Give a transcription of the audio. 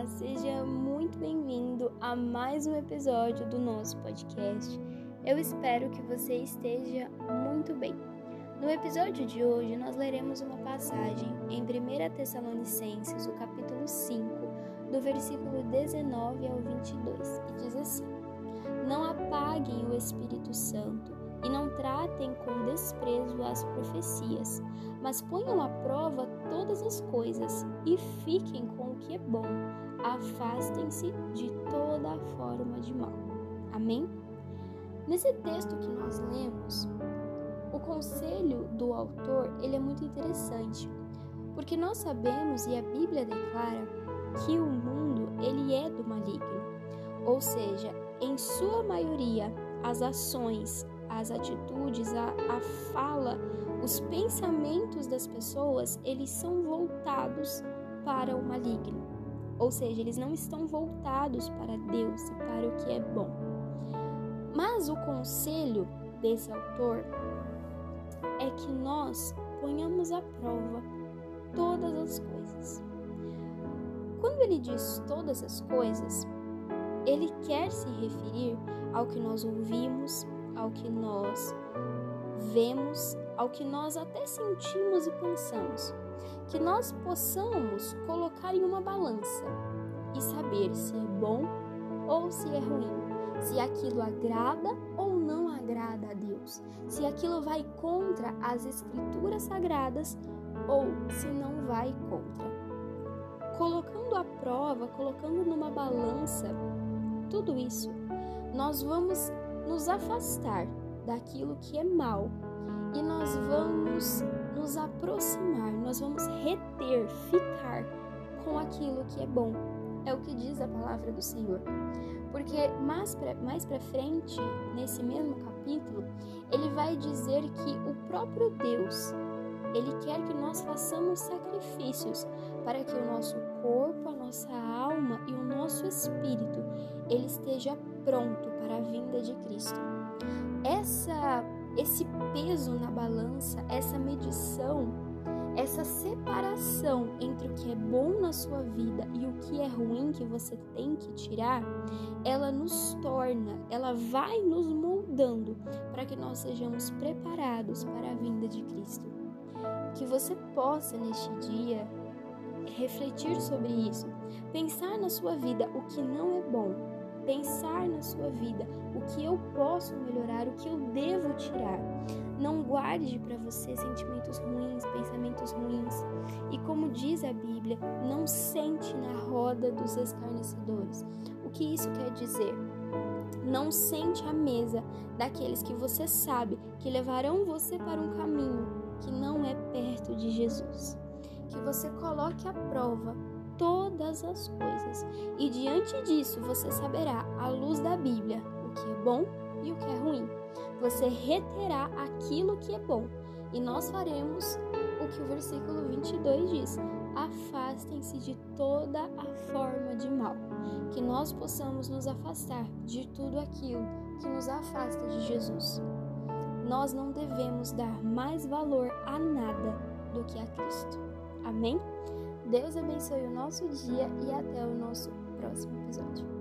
Olá, seja muito bem-vindo a mais um episódio do nosso podcast. Eu espero que você esteja muito bem. No episódio de hoje, nós leremos uma passagem em 1 Tessalonicenses, o capítulo 5, do versículo 19 ao 22, e diz assim: Não apaguem o Espírito Santo e não tratem com desprezo as profecias, mas ponham à prova todas as coisas e fiquem com o que é bom. Afastem-se de toda forma de mal. Amém? Nesse texto que nós lemos, o conselho do autor ele é muito interessante, porque nós sabemos e a Bíblia declara que o mundo ele é do maligno, ou seja, em sua maioria as ações, as atitudes, a, a fala, os pensamentos das pessoas, eles são voltados para o maligno. Ou seja, eles não estão voltados para Deus e para o que é bom. Mas o conselho desse autor é que nós ponhamos à prova todas as coisas. Quando ele diz todas as coisas, ele quer se referir ao que nós ouvimos, ao que nós vemos, ao que nós até sentimos e pensamos. Que nós possamos colocar em uma balança e saber se é bom ou se é ruim, se aquilo agrada ou não agrada a Deus, se aquilo vai contra as Escrituras sagradas ou se não vai contra. Colocando à prova, colocando numa balança tudo isso, nós vamos nos afastar daquilo que é mal e nós vamos nos aproximar, nós vamos reter, ficar com aquilo que é bom. É o que diz a palavra do Senhor. Porque mais para mais pra frente, nesse mesmo capítulo, ele vai dizer que o próprio Deus, ele quer que nós façamos sacrifícios para que o nosso corpo, a nossa alma e o nosso espírito ele esteja pronto para a vinda de Cristo. Essa esse peso na balança, essa medição, essa separação entre o que é bom na sua vida e o que é ruim que você tem que tirar, ela nos torna, ela vai nos moldando para que nós sejamos preparados para a vinda de Cristo. Que você possa neste dia refletir sobre isso, pensar na sua vida o que não é bom, pensar na sua vida o que eu posso melhorar, o que eu devo tirar. Não guarde para você sentimentos ruins, pensamentos ruins. E como diz a Bíblia, não sente na roda dos escarnecedores. O que isso quer dizer? Não sente à mesa daqueles que você sabe que levarão você para um caminho que não é perto de Jesus. Que você coloque à prova todas as coisas. E diante disso você saberá, à luz da Bíblia, o que é bom e o que é ruim. Você reterá aquilo que é bom. E nós faremos o que o versículo 22 diz: afastem-se de toda a forma de mal. Que nós possamos nos afastar de tudo aquilo que nos afasta de Jesus. Nós não devemos dar mais valor a nada do que a Cristo. Amém? Deus abençoe o nosso dia e até o nosso próximo episódio.